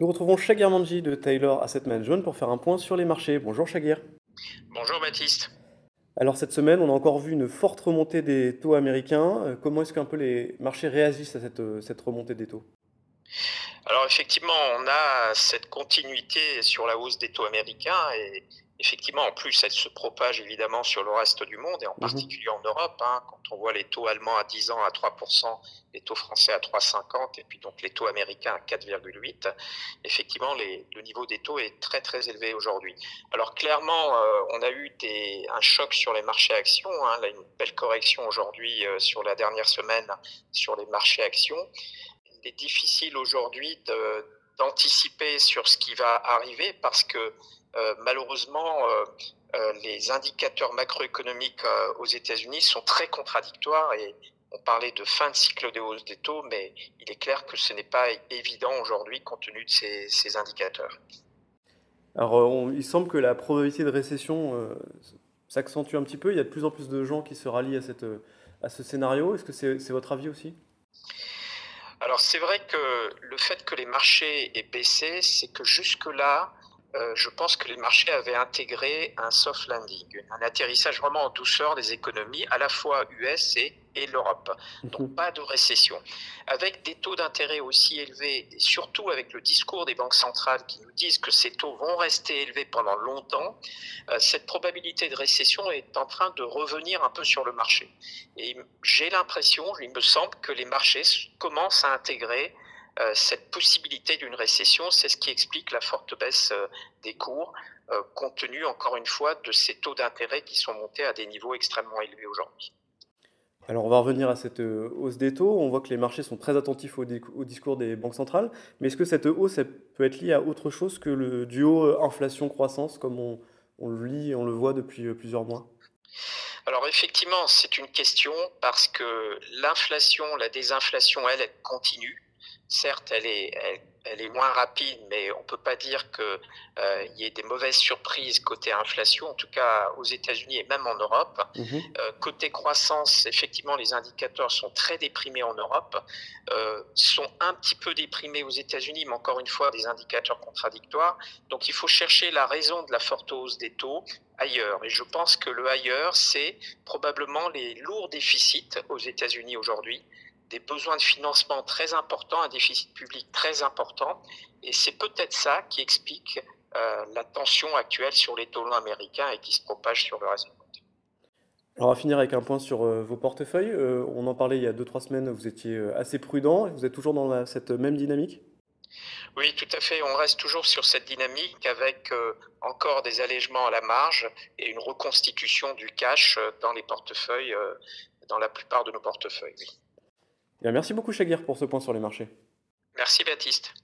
Nous retrouvons Shagir Manji de Taylor Asset Management pour faire un point sur les marchés. Bonjour Shagir. Bonjour Baptiste. Alors cette semaine, on a encore vu une forte remontée des taux américains. Euh, comment est-ce qu'un peu les marchés réagissent à cette, euh, cette remontée des taux? Alors effectivement, on a cette continuité sur la hausse des taux américains et effectivement, en plus, elle se propage évidemment sur le reste du monde et en mhm. particulier en Europe. Hein, quand on voit les taux allemands à 10 ans à 3%, les taux français à 3,50 et puis donc les taux américains à 4,8, effectivement, les, le niveau des taux est très très élevé aujourd'hui. Alors clairement, euh, on a eu des, un choc sur les marchés actions, hein, là, une belle correction aujourd'hui euh, sur la dernière semaine sur les marchés actions. Il est difficile aujourd'hui d'anticiper sur ce qui va arriver parce que malheureusement, euh, euh, les indicateurs macroéconomiques aux États-Unis sont très contradictoires et on parlait de fin de cycle des hausses des taux, mais il est clair que ce n'est pas évident aujourd'hui compte tenu de ces, indicateurs. Alors, il semble que la probabilité de récession s'accentue un petit peu. Il y a de plus en plus de gens qui se rallient à, cette, à ce scénario. Est-ce que c'est votre avis aussi? Alors, c'est vrai que le fait que les marchés aient baissé, c'est que jusque-là, euh, je pense que les marchés avaient intégré un soft landing, un atterrissage vraiment en douceur des économies, à la fois US et, l'Europe. Donc mhm. pas de récession. Avec des taux d'intérêt aussi élevés, et surtout avec le discours des banques centrales qui nous disent que ces taux vont rester élevés pendant longtemps, euh, cette probabilité de récession est en train de revenir un peu sur le marché. Et j'ai l'impression, il me semble que les marchés commencent à intégrer cette possibilité d'une récession, c'est ce qui explique la forte baisse euh, des cours, euh, compte tenu encore une fois de ces taux d'intérêt qui sont montés à des niveaux extrêmement élevés aujourd'hui. Alors on va revenir à cette hausse des taux. On voit que les marchés sont très attentifs au, discours des banques centrales. Mais est-ce que cette hausse peut être liée à autre chose que le duo inflation-croissance, comme on, on, le lit, on le voit depuis plusieurs mois? Alors effectivement, c'est une question parce que l'inflation, la désinflation, elle, elle continue certes, elle est, elle, est moins rapide, mais on ne peut pas dire qu'il euh, y ait des mauvaises surprises côté inflation, en tout cas aux États-Unis et même en Europe. Mhm. Euh, côté croissance, effectivement, les indicateurs sont très déprimés en Europe, euh, sont un petit peu déprimés aux États-Unis, mais encore une fois, des indicateurs contradictoires. Donc il faut chercher la raison de la forte hausse des taux ailleurs. Et je pense que le ailleurs, c'est probablement les lourds déficits aux États-Unis aujourd'hui des besoins de financement très importants, un déficit public très important. Et c'est peut-être ça qui explique euh, la tension actuelle sur les taux américains et qui se propage sur le reste du monde. Alors, on va finir avec un point sur euh, vos portefeuilles. Euh, on en parlait il y a 2-3 semaines, vous étiez assez prudent. Vous êtes toujours dans cette même dynamique? Oui, tout à fait. On reste toujours sur cette dynamique avec encore des allègements à la marge et une reconstitution du cash dans les portefeuilles, dans la plupart de nos portefeuilles. Merci beaucoup, Chagir, pour ce point sur les marchés. Merci, Baptiste.